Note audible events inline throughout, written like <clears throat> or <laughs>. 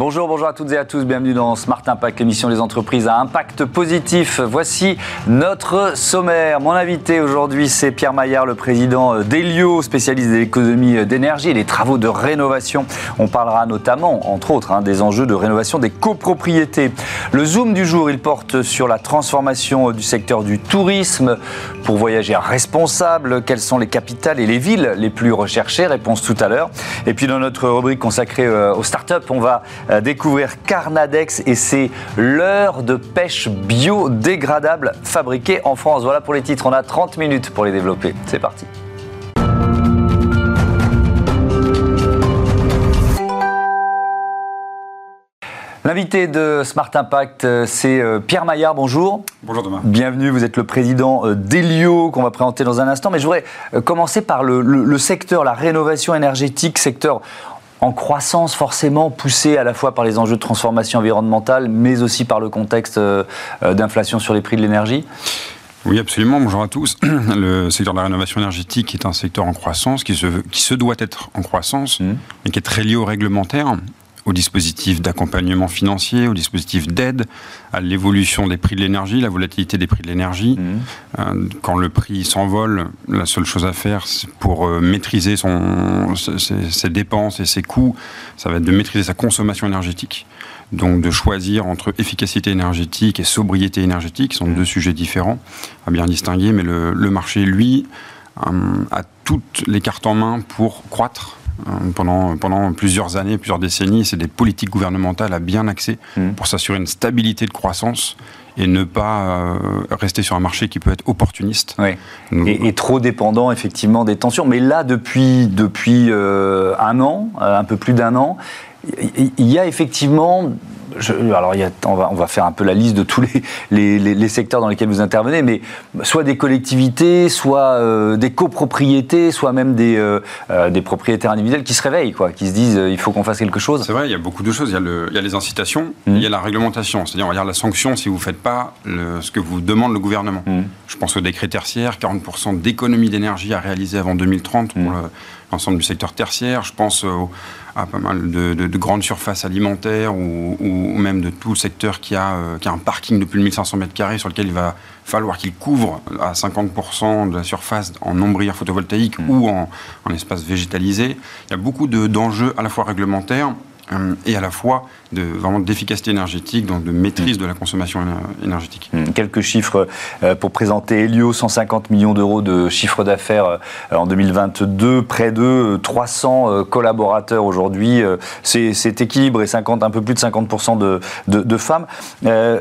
Bonjour, bonjour à toutes et à tous, bienvenue dans Smart Impact, l'émission des entreprises à impact positif. Voici notre sommaire. Mon invité aujourd'hui, c'est Pierre Maillard, le président d'Elio, spécialiste de l'économie d'énergie et des travaux de rénovation. On parlera notamment, entre autres, hein, des enjeux de rénovation des copropriétés. Le zoom du jour, il porte sur la transformation du secteur du tourisme pour voyager responsable. Quelles sont les capitales et les villes les plus recherchées? Réponse tout à l'heure. Et puis dans notre rubrique consacrée euh, aux startups, on va découvrir Carnadex et c'est l'heure de pêche biodégradable fabriquée en France. Voilà pour les titres, on a 30 minutes pour les développer. C'est parti. L'invité de Smart Impact, euh, c'est Pierre Maillard. Bonjour. Bonjour Thomas. Bienvenue, vous êtes le président d'Elio qu'on va présenter dans un instant. Mais je voudrais commencer par le, le secteur, la rénovation énergétique, secteur en croissance forcément poussée à la fois par les enjeux de transformation environnementale, mais aussi par le contexte euh, euh, d'inflation sur les prix de l'énergie oui, absolument. Bonjour à tous. <clears throat> Le secteur de la rénovation énergétique est un secteur en croissance, qui se, qui se doit être en croissance, mmh. mais qui est très lié au réglementaire au dispositif d'accompagnement financier, au dispositif d'aide, à l'évolution des prix de l'énergie, la volatilité des prix de l'énergie. Mmh. Euh, quand le prix s'envole, la seule chose à faire pour euh, maîtriser son, ses, dépenses et ses coûts, ça va être de maîtriser sa consommation énergétique. Donc de choisir entre efficacité énergétique et sobriété énergétique, qui sont mmh. deux sujets différents à bien distinguer, mais le, le marché, lui, euh, a toutes les cartes en main pour croître pendant, pendant plusieurs années, plusieurs décennies. C'est des politiques gouvernementales à bien axer mmh. pour s'assurer une stabilité de croissance et ne pas euh, rester sur un marché qui peut être opportuniste. Et, trop dépendant effectivement des tensions. Mais là, depuis, depuis euh, un an, un peu plus d'un an, il y a effectivement alors il y a, on, va, on, va, faire un peu la liste de tous les, les, les, secteurs dans lesquels vous intervenez, mais soit des collectivités, soit euh, des copropriétés, soit même des, euh, euh, des propriétaires individuels qui se réveillent, quoi, qui se disent il faut qu'on fasse quelque chose. C'est vrai, il y a beaucoup de choses. Il y a, le, il y a les incitations, mmh. il y a la réglementation, c'est-à-dire on va dire la sanction si vous ne faites pas le, ce que vous demande le gouvernement. Mmh. Je pense au décret tertiaire, 40% d'économie d'énergie à réaliser avant 2030 pour mmh. l'ensemble du secteur tertiaire. Je pense au à pas mal de, de, de grandes surfaces alimentaires ou, ou, même de tout secteur qui a, euh, qui a un parking de plus de 1500 mètres carrés sur lequel il va falloir qu'il couvre à 50% de la surface en ombrière photovoltaïque mmh. ou en, en, espace végétalisé. Il y a beaucoup d'enjeux à la fois réglementaires et à la fois de, vraiment d'efficacité énergétique, donc de maîtrise de la consommation énergétique. Mmh. Quelques chiffres euh, pour présenter Helio, 150 millions d'euros de chiffre d'affaires euh, en 2022, près de 300 collaborateurs aujourd'hui, c'est équilibré, 50, un peu plus de 50% de, de, de, femmes.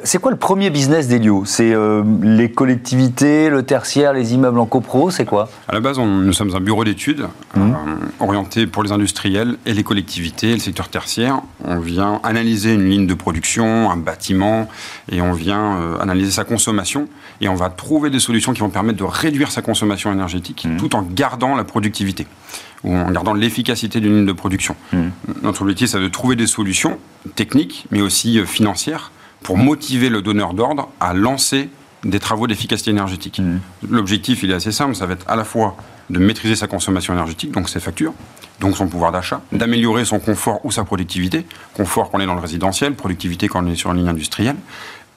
c'est quoi le premier business d'Helio? C'est les collectivités, le tertiaire, les immeubles en copro, c'est quoi? À la base, on, nous sommes un bureau d'études mmh. orienté pour les industriels et les collectivités, le secteur tertiaire on vient analyser une ligne de production, un bâtiment, et on vient euh, analyser sa consommation, et on va trouver des solutions qui vont permettre de réduire sa consommation énergétique mmh. tout en gardant la productivité ou en gardant l'efficacité d'une ligne de production. Mmh. Notre objectif, c'est de trouver des solutions techniques, mais aussi euh, financières, pour motiver le donneur d'ordre à lancer des travaux d'efficacité énergétique. Mmh. L'objectif, il est assez simple, ça va être à la fois de maîtriser sa consommation énergétique, donc ses factures, donc son pouvoir d'achat, d'améliorer son confort ou sa productivité, confort quand on est dans le résidentiel, productivité quand on est sur une ligne industrielle,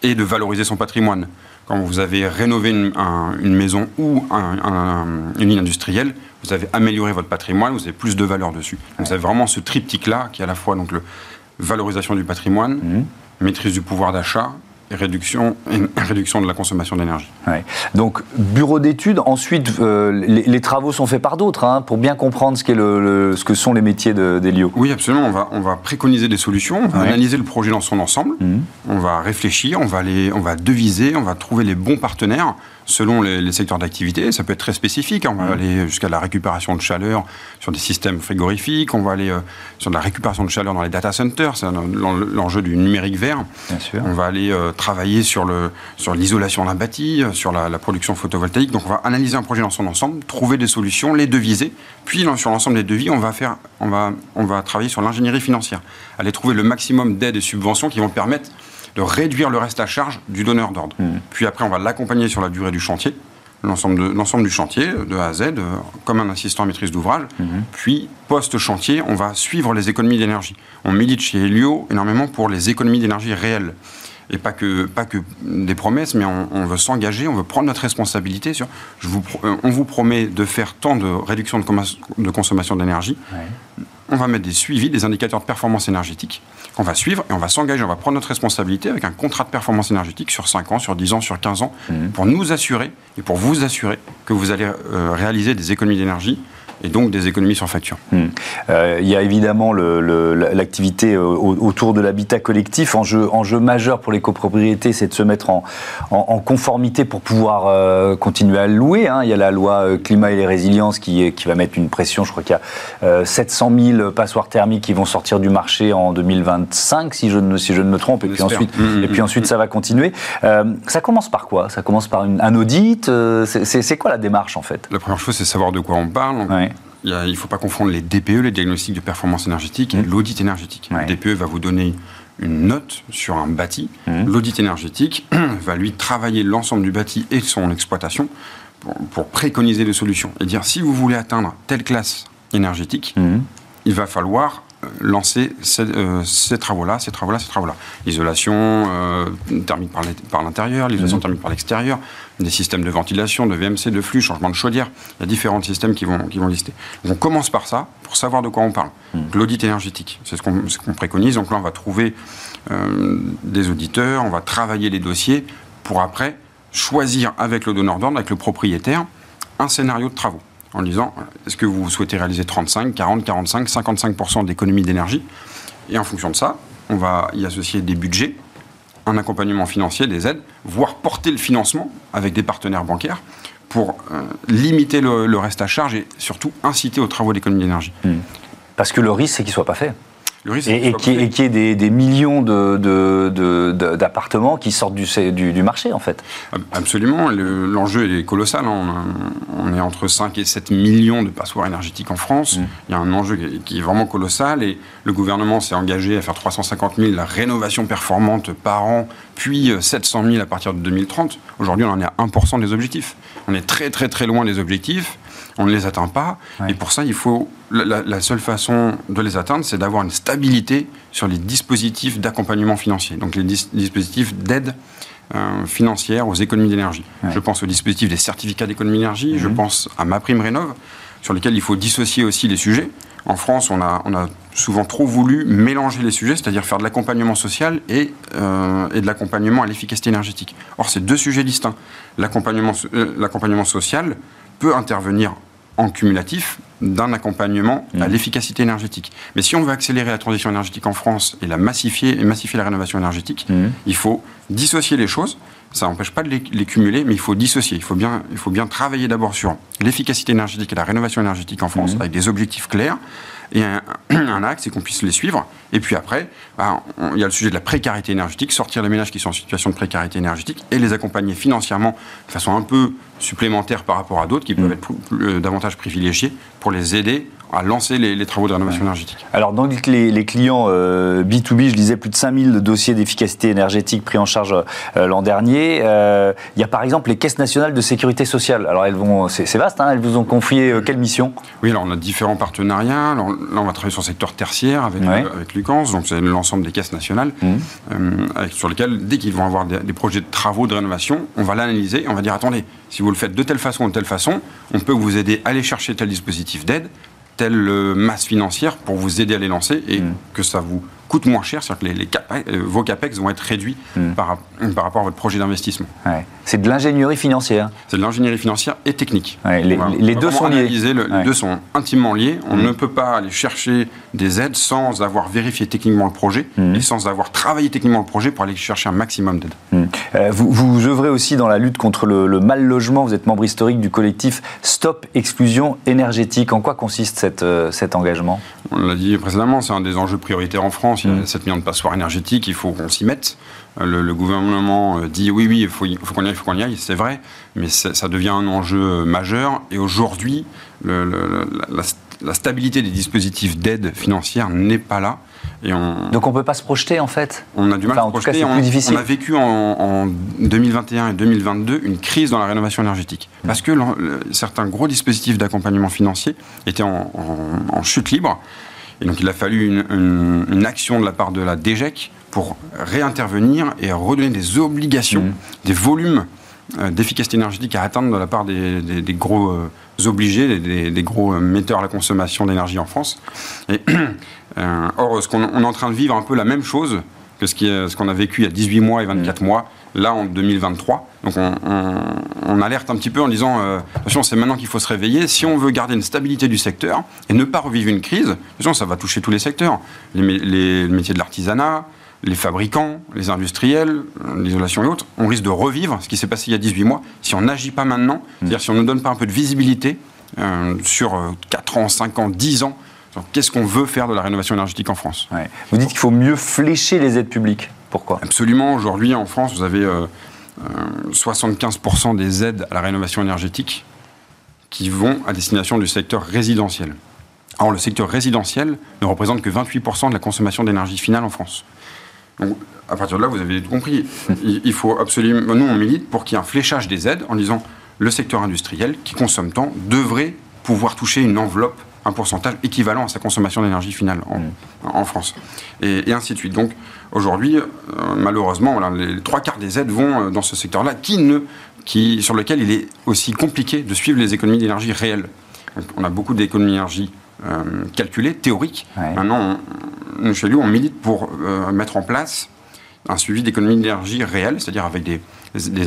et de valoriser son patrimoine. Quand vous avez rénové une, une maison ou un, une ligne industrielle, vous avez amélioré votre patrimoine, vous avez plus de valeur dessus. Donc vous avez vraiment ce triptyque-là qui est à la fois donc, le, valorisation du patrimoine, mmh. maîtrise du pouvoir d'achat réduction, réduction de la consommation d'énergie. Donc, bureau d'études, ensuite, euh, les, travaux sont faits par d'autres, hein, pour bien comprendre ce, le, ce, que sont les métiers d'Elio. oui, absolument. On va, on va préconiser des solutions, on va analyser le projet dans son ensemble, mmh. on va réfléchir, on va, aller, on va deviser, on va trouver les bons partenaires selon les, secteurs d'activité. Ça peut être très spécifique. On va aller jusqu'à la récupération de chaleur sur des systèmes frigorifiques. On va aller euh, sur de la récupération de chaleur dans les data centers. C'est l'enjeu du numérique vert. On va aller euh, travailler sur l'isolation sur d'un bâti, euh, sur la, production photovoltaïque. Donc on va analyser un projet dans son ensemble, trouver des solutions, les deviser. Puis sur l'ensemble des devis, on va faire, on va, on va travailler sur l'ingénierie financière, aller trouver le maximum d'aides et subventions qui vont permettre de réduire le reste à charge du donneur d'ordre. Mmh. Puis après, on va l'accompagner sur la durée du chantier l'ensemble du chantier, de A à Z, comme un assistant à maîtrise d'ouvrage. Mhm. Puis, post-chantier, on va suivre les économies d'énergie. On milite chez Helio énormément pour les économies d'énergie réelles et pas que, pas que des promesses, mais on, veut s'engager, on veut prendre notre responsabilité sur. Je vous, euh, on vous promet de faire tant de réduction de, de consommation d'énergie. On va mettre des suivis, des indicateurs de performance énergétique qu'on va suivre et on va s'engager, on va prendre notre responsabilité avec un contrat de performance énergétique sur 5 ans, sur 10 ans, sur 15 ans, mmh. pour nous assurer et pour vous assurer que vous allez euh, réaliser des économies d'énergie et donc des économies sur facture. Hmm. Euh, il y a évidemment l'activité euh, autour de l'habitat collectif. Enjeu, enjeu majeur pour les copropriétés, c'est de se mettre en, en, conformité pour pouvoir euh, continuer à louer. Hein. Il y a la loi climat et les résiliences qui, qui va mettre une pression. Je crois qu'il y a 700 000 passoires thermiques qui vont sortir du marché en 2025, si je ne, si je ne me trompe. Et puis, ensuite, mmh, et puis ensuite, mmh. ça va continuer. ça commence par quoi? Ça commence par une, un audit C'est quoi la démarche en fait? La première chose, c'est savoir de quoi on parle il ne faut pas confondre les DPE, les diagnostics de performance énergétique, et mmh. l'audit énergétique. Le DPE va vous donner une note sur un bâti. Mmh. L'audit énergétique <clears throat> va lui travailler l'ensemble du bâti et son exploitation pour, préconiser des solutions et dire si vous voulez atteindre telle classe énergétique, mmh. il va falloir lancer euh, ces, travaux-là, ces travaux-là, ces travaux-là. L'isolation euh, thermique par l'intérieur, l'isolation mhm. thermique par l'extérieur, des systèmes de ventilation, de VMC, de flux, changement de chaudière. Il y a différents systèmes qui vont, qui vont lister. on commence par ça pour savoir de quoi on parle. Mhm. L'audit énergétique, c'est ce qu'on préconise. Donc là, on va trouver euh, des auditeurs, on va travailler les dossiers pour après choisir avec le donneur d'ordre, avec le propriétaire, un scénario de travaux en disant est-ce que vous souhaitez réaliser 35, 40, 45, 55% d'économie d'énergie Et en fonction de ça, on va y associer des budgets, un accompagnement financier, des aides, voire porter le financement avec des partenaires bancaires pour euh, limiter le, reste à charge et surtout inciter aux travaux d'économie d'énergie. Hmm. Parce que le risque, c'est qu'il ne soit pas fait et, et, qui, y ait des, millions d'appartements qui sortent du, du, marché, en fait. Absolument. L'enjeu est colossal. Hein. On, est entre 5 et 7 millions de passoires énergétiques en France. Mm. Il y a un enjeu qui est vraiment colossal. Et le gouvernement s'est engagé à faire 350 000 rénovations performantes par an, puis 700 000 à partir de 2030. Aujourd'hui, on en est à 1% des objectifs. On est très, très, très loin des objectifs on ne les atteint pas. Et pour ça, il faut la, seule façon de les atteindre, c'est d'avoir une stabilité sur les dispositifs d'accompagnement financier, donc les dispositifs d'aide euh, financière aux économies d'énergie. Je pense au dispositif des certificats d'économie d'énergie, je mhm. pense à ma prime rénov, sur lesquels il faut dissocier aussi les sujets. En France, on a, on a souvent trop voulu mélanger les sujets, c'est-à-dire faire de l'accompagnement social et, euh, et de l'accompagnement à l'efficacité énergétique. Or, c'est deux sujets distincts. L'accompagnement euh, social peut intervenir en cumulatif d'un accompagnement à mmh. l'efficacité énergétique. Mais si on veut accélérer la transition énergétique en France et la massifier et massifier la rénovation énergétique, mmh. il faut dissocier les choses. Ça n'empêche pas de les, cumuler, mais il faut dissocier. Il faut bien, il faut bien travailler d'abord sur l'efficacité énergétique et la rénovation énergétique en France mmh. avec des objectifs clairs et un, axe et qu'on puisse les suivre. Et puis après, bah, il y a le sujet de la précarité énergétique, sortir les ménages qui sont en situation de précarité énergétique et les accompagner financièrement de façon un peu supplémentaire par rapport à d'autres qui peuvent mm. être euh, davantage privilégiés pour les aider à lancer les, travaux de rénovation énergétique. Alors, dans les, les clients B2B, euh, je disais plus de 5000 dossiers d'efficacité énergétique pris en charge euh, l'an dernier. il y a par exemple les caisses nationales de sécurité sociale. Alors, elles vont, c'est vaste, hein, elles vous ont confié quelle mission? Oui, alors on a différents partenariats. Alors, là, on va travailler sur le secteur tertiaire avec, avec Lucans, donc c'est l'ensemble des caisses nationales, mmh. sur lesquelles, dès qu'ils vont avoir des, des projets de travaux de rénovation, on va l'analyser et on va dire attendez, si vous le faites de telle façon ou de telle fason, on peut vous aider à aller chercher tel dispositif d'aide, telle masse financière pour vous aider à les lancer et mm. que ça vous coûte moins cher, c'est-à-dire que les, euh, vos capex vont être réduits mm. par, par, rapport à votre projet d'investissement. C'est de l'ingénierie financière. C'est de l'ingénierie financière et technique. les, deux sont liés. les deux sont intimement liés. On mm. ne peut pas aller chercher des aides sans avoir vérifié techniquement le projet et sans avoir travaillé techniquement le projet pour aller chercher un maximum d'aide. Euh, vous, vous œuvrez aussi dans la lutte contre le, le, mal logement. Vous êtes membre historique du collectif Stop Exclusion énergétique. En quoi consiste cette, euh, cet engagement? On l'a dit précédemment, c'est un des enjeux prioritaires en France il y a 7 millions de passoires énergétiques, il faut qu'on s'y mette. Euh, le, gouvernement euh, dit oui, oui, il faut, faut qu'on y aille, il faut qu'on y aille, c'est vrai, mais ça devient un enjeu majeur. Et aujourd'hui, la, la stabilité des dispositifs d'aide financière n'est pas là. Et on, Donc on ne peut pas se projeter en fait On a du mal à se projeter. on, difficile. on, a vécu en, 2021 et 2022 une crise dans la rénovation énergétique. Mmh. Parce que certains gros dispositifs d'accompagnement financier étaient en, chute libre. Et donc il a fallu une, une, action de la part de la DGEC pour réintervenir et redonner des obligations, mmh. des volumes euh, d'efficacité énergétique à atteindre de la part des, gros euh, obligés, des, gros euh, metteurs à la consommation d'énergie en France. Et, <clears throat> or, ce qu'on est en train de vivre un peu la même chose que ce qu'on a vécu il y a 18 mois et 24 mmh. mois, là en 2023. Donc on, alerte un petit peu en disant attention, c'est maintenant qu'il faut se réveiller. Si on veut garder une stabilité du secteur et ne pas revivre une crise, attention, ça va toucher tous les secteurs, les, les métiers de l'artisanat, les fabricants, les industriels, l'isolation et autres, on risque de revivre ce qui s'est passé il y a 18 mois si on n'agit pas maintenant, c'est-à-dire si on ne donne pas un peu de visibilité euh, sur 4 euh, ans, 5 ans, 10 ans, qu'est-ce qu'on veut faire de la rénovation énergétique en France. Vous dites qu'il faut mieux flécher les aides publiques. Pourquoi? Absolument. Aujourd'hui, en France, vous avez 75% euh, des aides à la rénovation énergétique qui vont à destination du secteur résidentiel. Or, le secteur résidentiel ne représente que 28% de la consommation d'énergie finale en France. Donc, à partir de là, vous avez tout compris. Il, faut absolument. Nous, on milite pour qu'il y ait un fléchage des aides en disant le secteur industriel qui consomme tant devrait pouvoir toucher une enveloppe, un pourcentage équivalent à sa consommation d'énergie finale en, mm. France. Et, ainsi de suite. Donc, aujourd'hui, euh, malheureusement, les trois quarts des aides vont euh, dans ce secteur-là qui ne, qui, sur lequel il est aussi compliqué de suivre les économies d'énergie réelles. on a beaucoup d'économies d'énergie euh, calculées, théoriques. Maintenant, nous, chez nous, on milite pour euh, mettre en place un suivi d'économie d'énergie réelle, c'est-à-dire avec des,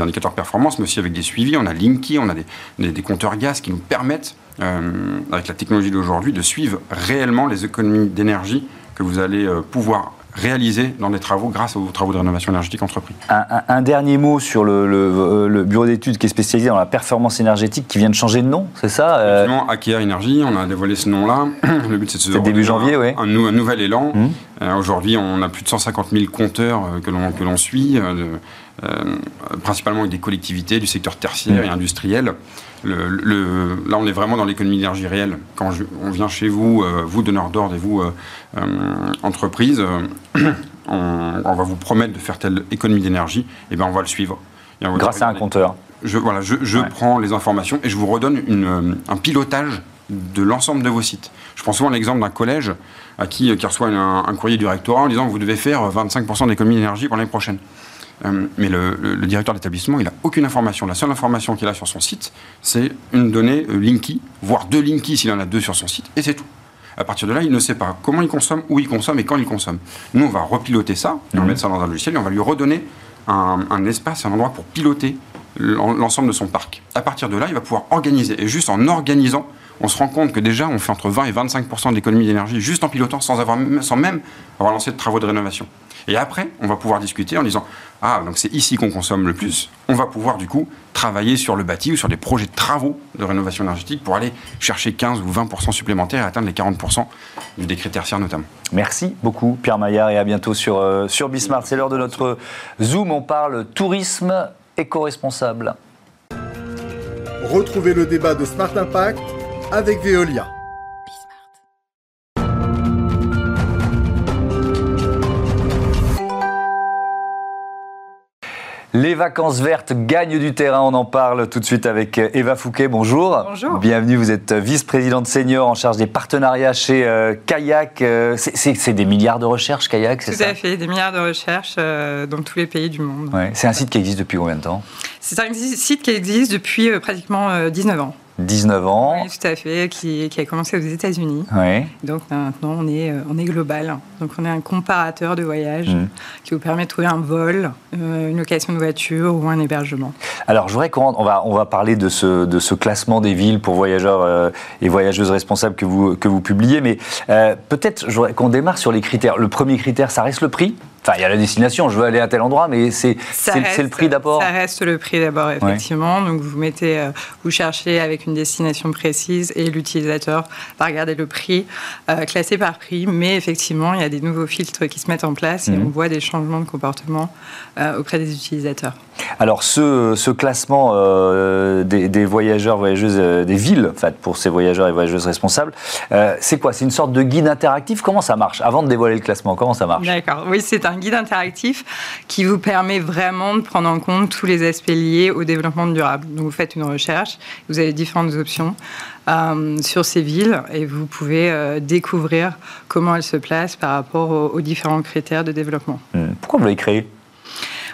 indicateurs de performance, mais aussi avec des suivis. On a Linky, on a des, compteurs gaz qui nous permettent, euh, avec la technologie d'aujourd'hui, de suivre réellement les économies d'énergie que vous allez pouvoir réalisés dans des travaux grâce aux travaux de rénovation énergétique entrepris. Un, dernier mot sur le, le, bureau d'études qui est spécialisé dans la performance énergétique qui vient de changer de nom, c'est ça euh? Effectivement, Akea Energy, on a dévoilé ce nom-là. <clears throat> Le but c'est de se début janvier, oui. Un, un, nouvel élan. Hum. Euh, aujourd'hui, on a plus de 150 000 compteurs euh, que l'on suit, principalement avec des collectivités du secteur tertiaire et industriel. Le, là, on est vraiment dans l'économie d'énergie réelle. Quand on vient chez vous, vous donneurs d'ordre et vous entreprise, <clears throat> on, va vous promettre de faire telle économie d'énergie, et eh ben on va le suivre. Grâce à un compteur. Je, voilà, je, prends les informations et je vous redonne une, un pilotage de l'ensemble de vos sites. Je prends souvent l'exemple d'un collège à qui, qui reçoit un, courrier du rectorat en disant que vous devez faire 25% d'économie d'énergie pour l'année prochaine. Euh, mais le, directeur d'établissement, il n'a aucune information. La seule information qu'il a sur son site, c'est une donnée euh, Linky, voire deux Linky s'il en a deux sur son site, et c'est tout. À partir de là, il ne sait pas comment il consomme, où il consomme et quand il consomme. Nous, on va repiloter ça, on va mhm. mettre ça dans un logiciel et on va lui redonner un, espace, un endroit pour piloter l'ensemble de son parc. À partir de là, il va pouvoir organiser. Et juste en organisant, on se rend compte que déjà, on fait entre 20 et 25% d'économie d'énergie juste en pilotant, sans, avoir, sans même avoir lancé de travaux de rénovation. Et après, on va pouvoir discuter en disant Ah, donc c'est ici qu'on consomme le plus. On va pouvoir du coup travailler sur le bâti ou sur des projets de travaux de rénovation énergétique pour aller chercher 15 ou 20% supplémentaires et atteindre les 40% du décret tertiaire notamment. Merci beaucoup Pierre Maillard et à bientôt sur, euh, sur Bismart. C'est l'heure de notre Zoom. On parle tourisme éco-responsable. Retrouvez le débat de Smart Impact avec Veolia. Les vacances vertes gagnent du terrain, on en parle tout de suite avec euh, Eva Fouquet. Bonjour. Bonjour. Bienvenue, vous êtes vice-présidente senior en charge des partenariats chez euh, Kayak. Euh, c'est des milliards de recherches, Kayak, c'est ça Tout à fait, des milliards de recherches dans tous les pays du monde. C'est un site qui existe depuis combien de temps? C'est un site qui existe depuis pratiquement 19 ans. 19 ans. Oui, tout à fait, qui, a commencé aux États-Unis. Donc maintenant, on est, euh, on est global. Donc on est un comparateur de voyage mm. qui vous permet de trouver un vol, euh, une location de voiture ou un hébergement. Alors je voudrais qu'on on va, on va parler de ce, de ce classement des villes pour voyageurs euh, et voyageuses responsables que vous, que vous publiez, mais peut-être qu'on démarre sur les critères. Le premier critère, ça reste le prix? Enfin, il y a la destination, je veux aller à tel endroit, mais c'est le prix d'abord. Ça reste le prix d'abord, effectivement. Donc vous mettez, euh, vous cherchez avec une destination précise et l'utilisateur va regarder le prix euh, classé par prix. Mais effectivement, il y a des nouveaux filtres qui se mettent en place et mhm. on voit des changements de comportement euh, auprès des utilisateurs. Alors ce, classement euh, des, voyageurs, voyageuses, euh, des villes, en fait, pour ces voyageurs et voyageuses responsables, euh, c'est quoi? C'est une sorte de guide interactif? Comment ça marche? Avant de dévoiler le classement, comment ça marche? D'accord, oui, c'est un guide interactif qui vous permet vraiment de prendre en compte tous les aspects liés au développement durable. Donc vous faites une recherche, vous avez différentes options. sur ces villes et vous pouvez découvrir comment elles se placent par rapport aux, différents critères de développement. Hmm. Pourquoi vous l'avez créé?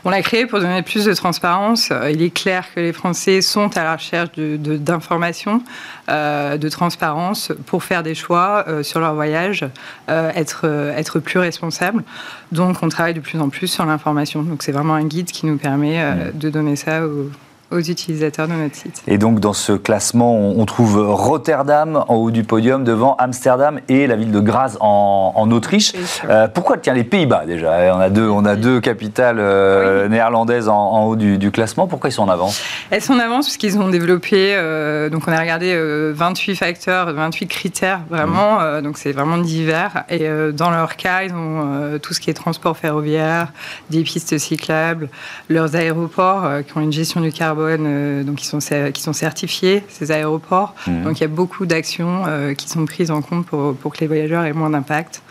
On l'a créé pour donner plus de transparence. Euh, il est clair que les Français sont à la recherche d'informations, de, de, transparence pour faire des choix euh, sur leur voyage, euh, être, être plus responsables. Donc on travaille de plus en plus sur l'information. Donc c'est vraiment un guide qui nous permet de donner ça aux aux utilisateurs de notre site. Et donc dans ce classement, on trouve Rotterdam en haut du podium devant Amsterdam et la ville de Graz en, Autriche. Euh, pourquoi tiens les Pays-Bas déjà? On a deux, on a deux capitales euh, néerlandaises en, haut du, classement. Pourquoi ils sont en avance? Elles sont en avance parce qu'ils ont développé. Euh, donc on a regardé 28 facteurs, 28 critères vraiment. Mmh. donc c'est vraiment divers. Et dans leur cas, ils ont tout ce qui est transport ferroviaire, des pistes cyclables, leurs aéroports qui ont une gestion du carbone euh, donc qui sont, qui sont certifiés, ces aéroports. Mhm. Donc il y a beaucoup d'actions euh, qui sont prises en compte pour, pour que les voyageurs aient moins d'impact.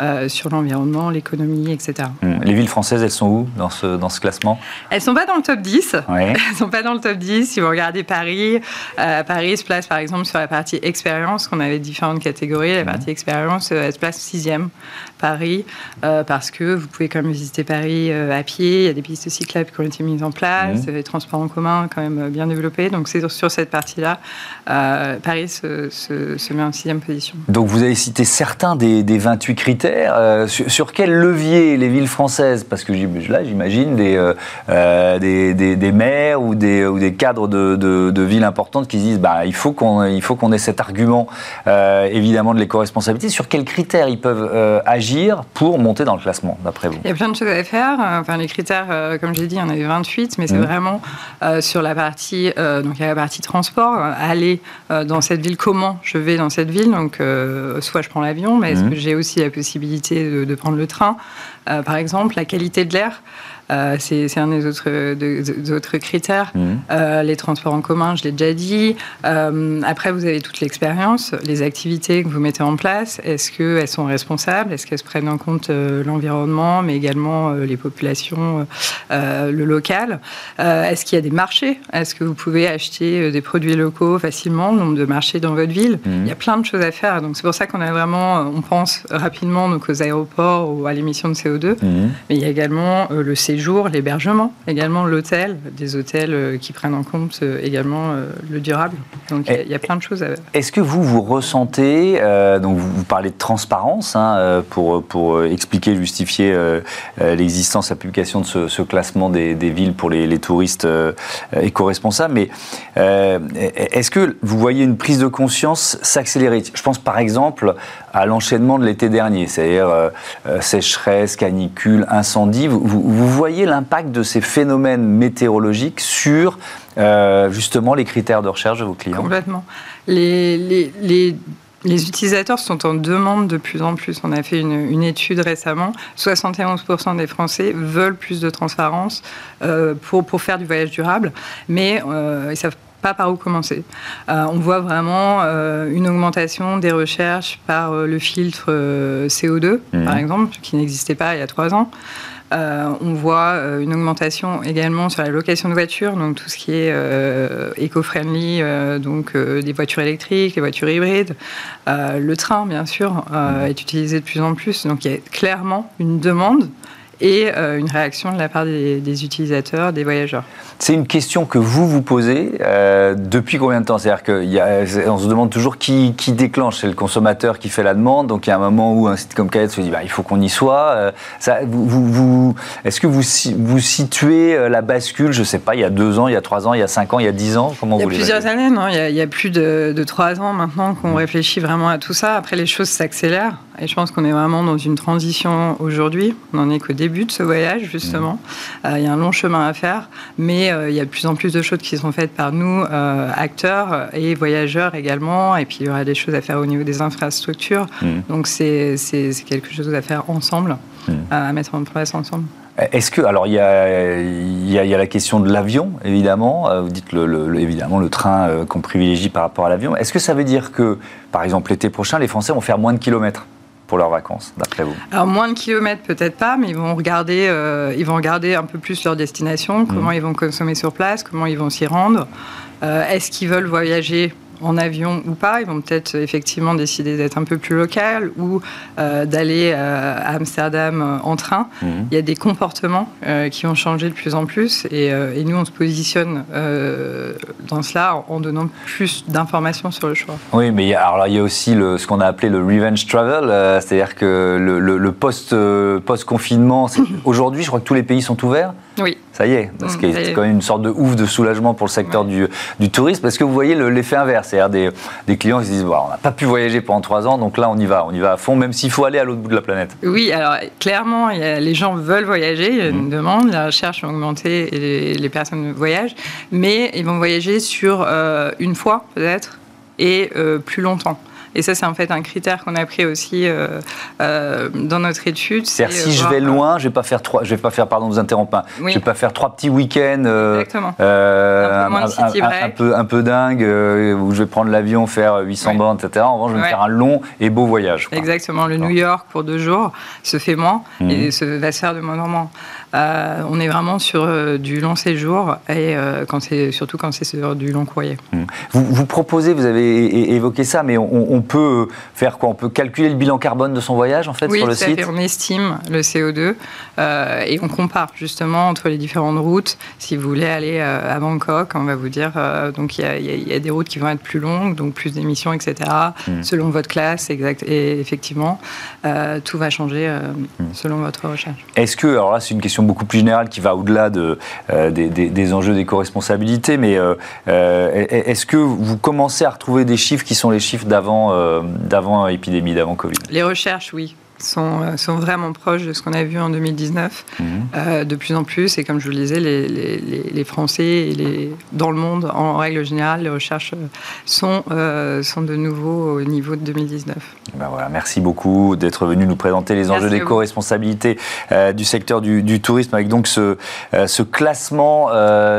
Euh, sur l'environnement, l'économie, etc. Hmm. Les villes françaises, elles sont où dans ce, dans ce classement? Elles ne sont pas dans le top 10. <laughs> Elles ne sont pas dans le top 10. Si vous regardez Paris, euh, Paris se place par exemple sur la partie expérience, qu'on avait différentes catégories. La hmm. partie expérience, euh, elle se place sixième. Paris, parce que vous pouvez quand même visiter Paris à pied. Il y a des pistes cyclables qui ont été mises en place, mmh. les transports en commun quand même bien développés. Donc c'est sur cette partie-là, Paris se, se, met en sixième position. Donc vous avez cité certains des, des 28 critères euh, sur, quel levier les villes françaises Parce que là, j'imagine des, euh, euh, des, des, maires ou des, ou des cadres de, de, villes importantes qui disent bah, il faut qu'on qu'on ait cet argument, évidemment, de l'éco-responsabilité. Sur quels critères ils peuvent agir pour monter dans le classement, d'après vous? Il y a plein de choses à faire. Enfin, les critères, comme j'ai dit, il y en avait 28, mais c'est mmh. vraiment sur la partie, donc il y a la partie transport, aller dans cette ville, comment je vais dans cette ville? Donc, soit je prends l'avion, mais est-ce mmh. que j'ai aussi la possibilité de, prendre le train. Euh, par exemple, la qualité de l'air. Euh, c'est un des autres, autres critères. Mmh. Euh, les transports en commun, je l'ai déjà dit. Euh, après, vous avez toute l'expérience, les activités que vous mettez en place. Est-ce qu'elles sont responsables? Est-ce qu'elles prennent en compte l'environnement, mais également les populations, le local? Est-ce qu'il y a des marchés? Est-ce que vous pouvez acheter des produits locaux facilement Nombre de marchés dans votre ville? Mmh. Il y a plein de choses à faire. Donc c'est pour ça qu'on a vraiment, on pense rapidement donc, aux aéroports ou à l'émission de CO2. Mmh. Mais il y a également le séjour l'hébergement, également l'hôtel, des hôtels euh, qui prennent en compte euh, également euh, le durable. Donc il y, a plein de choses à Est-ce que vous, vous ressentez, donc vous, parlez de transparence hein, pour, pour expliquer, justifier l'existence, la publication de ce, classement des, villes pour les, touristes éco-responsables, mais est-ce que vous voyez une prise de conscience s'accélérer? Je pense par exemple à l'enchaînement de l'été dernier, c'est-à-dire sécheresse, canicule, incendie. vous, voyez l'impact de ces phénomènes météorologiques sur euh, justement les critères de recherche de vos clients? Complètement. Les, les, utilisateurs sont en demande de plus en plus. On a fait une, étude récemment. 71% des Français veulent plus de transparence euh, pour, pour faire du voyage durable, mais euh, ils savent pas par où commencer. Euh, on voit vraiment une augmentation des recherches par le filtre CO2, mmh. par exemple, qui n'existait pas il y a trois ans. Euh, on voit euh, une augmentation également sur la location de voitures, donc tout ce qui est euh, éco-friendly, donc des voitures électriques, les voitures hybrides. le train, bien sûr, est utilisé de plus en plus. Donc il y a clairement une demande et euh, une réaction de la part des, utilisateurs, des voyageurs. C'est une question que vous vous posez euh, depuis combien de temps? C'est-à-dire qu'on se demande toujours qui, qui déclenche. C'est le consommateur qui fait la demande. Donc il y a un moment où un site comme Kayet se dit bah, il faut qu'on y soit. Euh, ça, vous, vous, Est-ce que vous, vous situez la bascule, je ne sais pas, il y a deux ans, il y a trois ans, il y a cinq ans, il y a dix ans? Comment Il y a plusieurs années, non? Il y, a, plus de, de trois ans maintenant qu'on réfléchit vraiment à tout ça. Après, les choses s'accélèrent. Et je pense qu'on est vraiment dans une transition aujourd'hui. On n'en est qu'au début de ce voyage, justement. Mmh. Euh, il y a un long chemin à faire, mais euh, il y a de plus en plus de choses qui sont faites par nous, euh, acteurs et voyageurs également. Et puis, il y aura des choses à faire au niveau des infrastructures. Mmh. Donc, c'est quelque chose à faire ensemble, mmh. à mettre en place ensemble. Est-ce que, alors il y a, il y a, la question de l'avion, évidemment. Vous dites le, évidemment le train euh, qu'on privilégie par rapport à l'avion. Est-ce que ça veut dire que, par exemple, l'été prochain, les Français vont faire moins de kilomètres? Pour leurs vacances, d'après vous Alors moins de kilomètres peut-être pas, mais ils vont regarder, euh, ils vont regarder un peu plus leur destination, comment mmh. ils vont consommer sur place, comment ils vont s'y rendre. Est-ce qu'ils veulent voyager en avion ou pas. Ils vont peut-être effectivement décider d'être un peu plus local ou euh, d'aller euh, à Amsterdam euh, en train. Mhm. Il y a des comportements qui ont changé de plus en plus et, nous, on se positionne dans cela en donnant plus d'informations sur le choix. Oui, mais il y a, alors il y a aussi le, ce qu'on a appelé le revenge travel, c'est-à-dire que le, le post, post-confinement, <coughs> aujourd'hui, je crois que tous les pays sont ouverts. Oui. Ça y est, parce c'est quand même une sorte de ouf de soulagement pour le secteur du, du, tourisme, parce que vous voyez l'effet inverse, c'est-à-dire des, des, clients qui se disent bon, on n'a pas pu voyager pendant trois ans, donc là on y va, on y va à fond, même s'il faut aller à l'autre bout de la planète. Oui, alors clairement, les gens veulent voyager, il y a une mmh. demande, la recherche a augmenté et les, personnes voyagent, mais ils vont voyager sur euh, une fois peut-être et euh, plus longtemps. Et ça, c'est en fait un critère qu'on a pris aussi euh, euh, dans notre étude. C'est-à-dire si je vais loin, je vais pas faire trois, je vais pas faire, pardon, vous interrompre, hein. je vais pas faire trois petits week-ends, euh, un, peu un, peu dingue, où je vais prendre l'avion, faire 800 bandes, etc. En revanche, je vais faire un long et beau voyage. Exactement. Le New York pour deux jours se fait moins mmh. et se, va se faire de moins en moins. Euh, on est vraiment sur euh, du long séjour et euh, quand surtout quand c'est sur du long courrier. Mmh. Vous, proposez, vous avez évoqué ça, mais on, peut faire quoi? On peut calculer le bilan carbone de son voyage en fait sur le site? Oui, on estime le CO2 et on compare justement entre les différentes routes. Si vous voulez aller à Bangkok, on va vous dire donc il y, a des routes qui vont être plus longues, donc plus d'émissions, etc. Mmh. Selon votre classe, exact. Et effectivement, tout va changer mmh. selon votre recherche. Est-ce que alors là c'est une question beaucoup plus générale qui va au-delà de, euh, des, enjeux d'éco-responsabilité, mais euh, euh, est-ce que vous commencez à retrouver des chiffres qui sont les chiffres d'avant d'avant épidémie, d'avant Covid? Les recherches, oui sont, euh, sont vraiment proches de ce qu'on a vu en 2019, mhm. euh, de plus en plus. Et comme je vous le disais, les, les, les Français et les, dans le monde, en règle générale, les recherches sont, euh, sont de nouveau au niveau de 2019. Ben voilà, merci beaucoup d'être venu nous présenter les enjeux d'éco-responsabilité du secteur du, du, tourisme avec donc ce, ce classement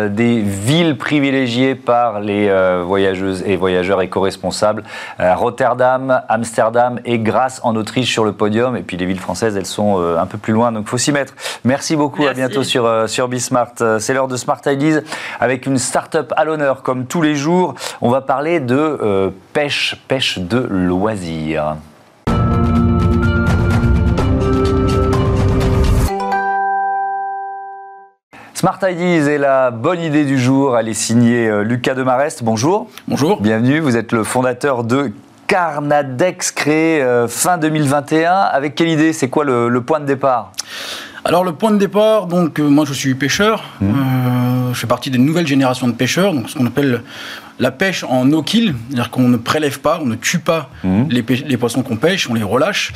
des villes privilégiées par les voyageuses et voyageurs éco-responsables. Rotterdam, Amsterdam et Grasse en Autriche sur le podium. Et puis les villes françaises, elles sont euh, un peu plus loin, donc il faut s'y mettre. Merci beaucoup, à bientôt sur, euh, sur Bismart. Euh, c'est l'heure de Smart Ideas avec une start-up à l'honneur, comme tous les jours. On va parler de pêche, pêche de loisirs. Smart Ideas est la bonne idée du jour. Elle est signée Lucas Demarest. Bonjour. Bonjour. Bienvenue. Vous êtes le fondateur de Carnadex créé euh, fin 2021. Avec quelle idée? C'est quoi le, point de départ? Alors le point de départ, donc euh, moi je suis pêcheur, mmh. euh, je fais partie des nouvelles générations de pêcheurs, donc ce qu'on appelle la pêche en no kill, c'est-à-dire qu'on ne prélève pas, on ne tue pas mmh. les, poissons qu'on pêche, on les relâche.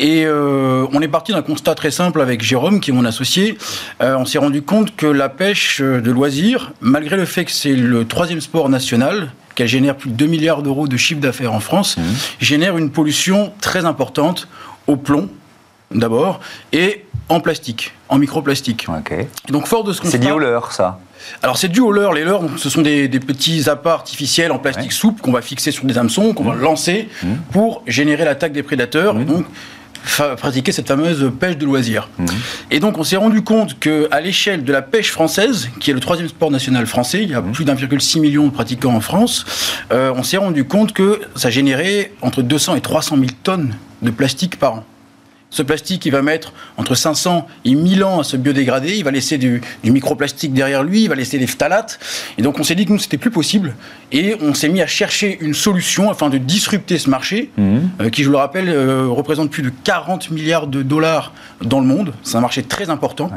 Et on est parti d'un constat très simple avec Jérôme, qui est mon associé. on s'est rendu compte que la pêche de loisirs, malgré le fait que c'est le troisième sport national, qu'elle génère plus de 2 milliards d'euros de chiffre d'affaires en France, mmh. génère une pollution très importante au plomb, d'abord, et en plastique, en microplastique. Donc fort de ce C'est lié au leurre, ça? Alors c'est dû au leurre. Les leurres, ce sont des, petits appâts artificiels en plastique souple qu'on va fixer sur des hameçons, qu'on va mmh. lancer mmh. pour générer l'attaque des prédateurs. Donc pratiquer cette fameuse pêche de loisirs. Mhm. Et donc on s'est rendu compte qu'à l'échelle de la pêche française, qui est le troisième sport national français, il y a mhm. plus d'1,6 million de pratiquants en France, euh, on s'est rendu compte que ça générait entre 200 et 300 000 tonnes de plastique par an. Ce plastique, il va mettre entre 500 et 1000 ans à se biodégrader. Il va laisser du, microplastique derrière lui. Il va laisser des phtalates. Et donc, on s'est dit que nous, c'était plus possible. Et on s'est mis à chercher une solution afin de disrupter ce marché, mhm. euh, qui, je le rappelle, euh, représente plus de 40 milliards de dollars dans le monde. C'est un marché très important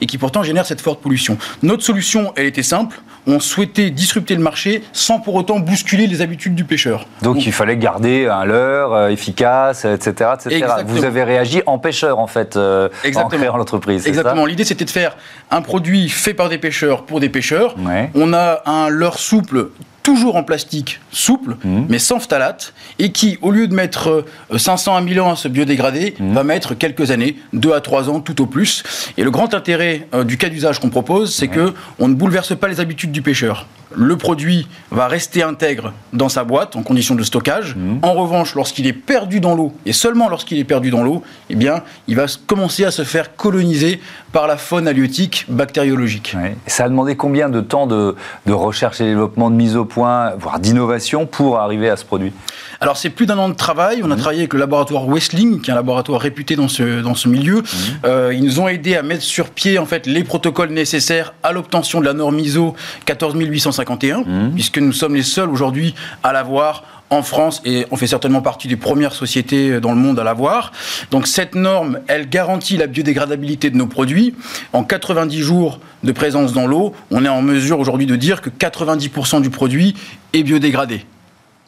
et qui pourtant génère cette forte pollution. Notre solution, elle était simple. On souhaitait disrupter le marché sans pour autant bousculer les habitudes du pêcheur. Donc, il fallait garder un leurre euh, efficace, etc., etc. Vous avez réagi en pêcheur, en fait, euh, en créant l'entreprise. Exactement. L'idée, c'était de faire un produit fait par des pêcheurs pour des pêcheurs. On a un leurre souple toujours en plastique souple, Mmh. mais sans phtalate, et qui, au lieu de mettre euh, 500 à 1000 ans à se biodégrader, Mmh. va mettre quelques années, 2 à 3 ans tout au plus. Et le grand intérêt euh, du cas d'usage qu'on propose, c'est que on ne bouleverse pas les habitudes du pêcheur. Le produit va rester intègre dans sa boîte en condition de stockage. Mmh. En revanche, lorsqu'il est perdu dans l'eau, et seulement lorsqu'il est perdu dans l'eau, eh bien, il va commencer à se faire coloniser par la faune halieutique bactériologique. Ouais. Ça a demandé combien de temps de, de recherche et développement, de mise au point, voire d'innovation pour arriver à ce produit? Alors c'est plus d'un an de travail. On a travaillé avec le laboratoire Westling, qui est un laboratoire réputé dans ce, dans ce milieu. Mmh. Euh, ils nous ont aidé à mettre sur pied en fait les protocoles nécessaires à l'obtention de la norme ISO 14851, Mmh. puisque nous sommes les seuls aujourd'hui à l'avoir en France et on fait certainement partie des premières sociétés dans le monde à l'avoir. Donc cette norme, elle garantit la biodégradabilité de nos produits. En 90 jours de présence dans l'eau, on est en mesure aujourd'hui de dire que 90% du produit est biodégradé.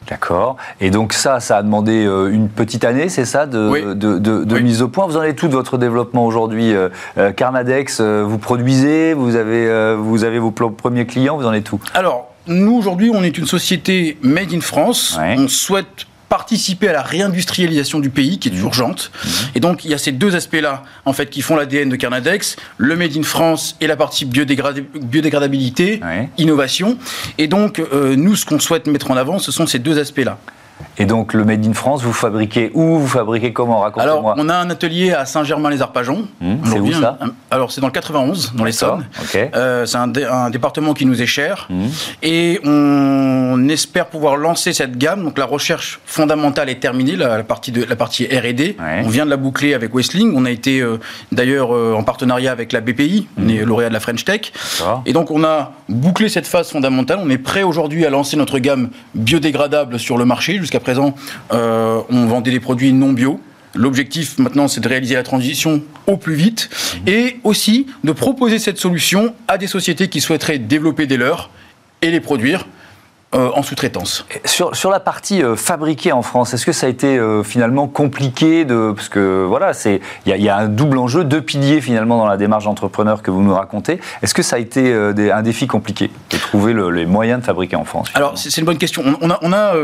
D'accord. Et donc ça, ça a demandé euh, une petite année, c'est ça, de, Oui. de, de- de Oui. mise au point. Vous en avez tout de votre développement aujourd'hui. euh, euh, Carnadex, euh, vous produisez, vous avez, vous avez vos premiers clients, vous en avez tout. Alors, nous, aujourd'hui, on est une société made in France. Ouais. On souhaite participer à la réindustrialisation du pays qui est Mmh. urgente. Et donc, il y a ces deux aspects-là, en fait, qui font l'ADN de Carnadex, le made in France et la partie biodégrada- biodégradabilité, Ouais. innovation. Et donc, euh, nous, ce qu'on souhaite mettre en avant, ce sont ces deux aspects-là. Et donc le Made in France, vous fabriquez où Vous fabriquez comment? Alors, Racontez-moi. on a un atelier à Saint-Germain-les-Arpajons. Mmh, c'est où ça? Alors, c'est dans le 91, dans l'Essonne. Ok. Euh, c'est un, dé- un département qui nous est cher Mmh. et on espère pouvoir lancer cette gamme. Donc la recherche fondamentale est terminée, la, la partie de la partie R&D. Ouais. On vient de la boucler avec Westling. On a été euh, d'ailleurs euh, en partenariat avec la BPI, on est lauréat de la French Tech. Et donc on a bouclé cette phase fondamentale. On est prêt aujourd'hui à lancer notre gamme biodégradable sur le marché. Jusqu'à présent, euh, on vendait des produits non bio. L'objectif maintenant, c'est de réaliser la transition au plus vite et aussi de proposer cette solution à des sociétés qui souhaiteraient développer des leurs et les produire euh, en sous-traitance. Sur, sur la partie euh, fabriquée en France, est-ce que ça a été euh, finalement compliqué de parce que voilà, c'est il y, a- il y a un double enjeu, deux piliers finalement dans la démarche d'entrepreneur que vous nous racontez. Est-ce que ça a été des- un défi compliqué de trouver le- les moyens de fabriquer en France Alors, c'est c'est une bonne question. On, on a, on a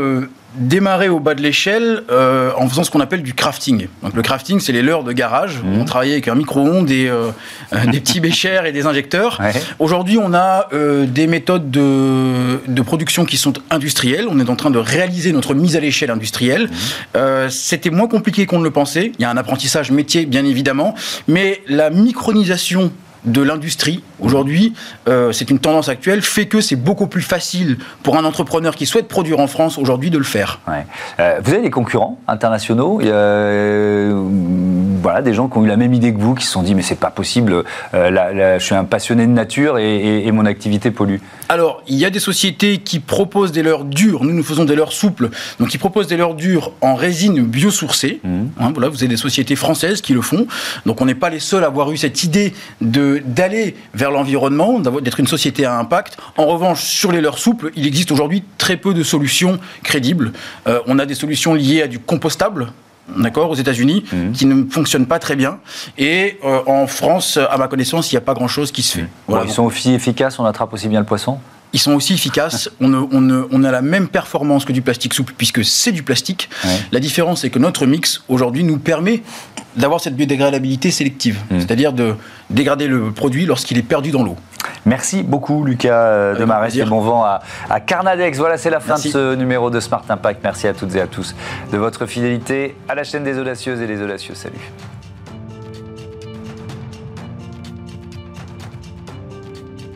démarré au bas de l'échelle euh, en faisant ce qu'on appelle du crafting. Donc, le crafting, c'est les leurres de garage. Mhm. On travaillait avec un micro-ondes, et, euh, <laughs> des petits béchers et des injecteurs. Ouais. Aujourd'hui, on a euh, des méthodes de, de production qui sont industrielles. On est en train de réaliser notre mise à l'échelle industrielle. Euh, C'était moins compliqué qu'on ne le pensait. Il y a un apprentissage métier, bien évidemment, mais la micronisation de l'industrie aujourd'hui, euh, c'est une tendance actuelle, fait que c'est beaucoup plus facile pour un entrepreneur qui souhaite produire en France aujourd'hui de le faire. Ouais. Euh, vous avez des concurrents internationaux euh, voilà, des gens qui ont eu la même idée que vous, qui se sont dit mais c'est pas possible, là- là, je suis un passionné de nature et, et- et mon activité pollue. Alors, il y a des sociétés qui proposent des leurres dures. Nous, nous faisons des leurres souples. Donc, ils proposent des leurres dures en résine biosourcée. Hein, voilà, vous avez des sociétés françaises qui le font. Donc, on n'est pas les seuls à avoir eu cette idée de d'aller vers l'environnement, d'être une société à impact. En revanche, sur les leurres souples, il existe aujourd'hui très peu de solutions crédibles. Euh, on a des solutions liées à du compostable. D'accord, aux États-Unis, qui ne fonctionnent pas très bien. Et euh, en France, à ma connaissance, il n'y a pas grand-chose qui se fait. Voilà. ils sont aussi efficaces, on attrape aussi bien le poisson? Ils sont aussi efficaces. <laughs> On, a la même performance que du plastique souple puisque c'est du plastique. Ouais. La différence, c'est que notre mix aujourd'hui nous permet d'avoir cette biodégradabilité sélective, Mmh. c'est-à-dire de dégrader le produit lorsqu'il est perdu dans l'eau. Merci beaucoup Lucas euh, Demarest et bon vent à, à Carnadex. Voilà, c'est la fin Merci. de ce numéro de Smart Impact. Merci à toutes et à tous de votre fidélité à la chaîne des audacieuses et des audacieux. Salut.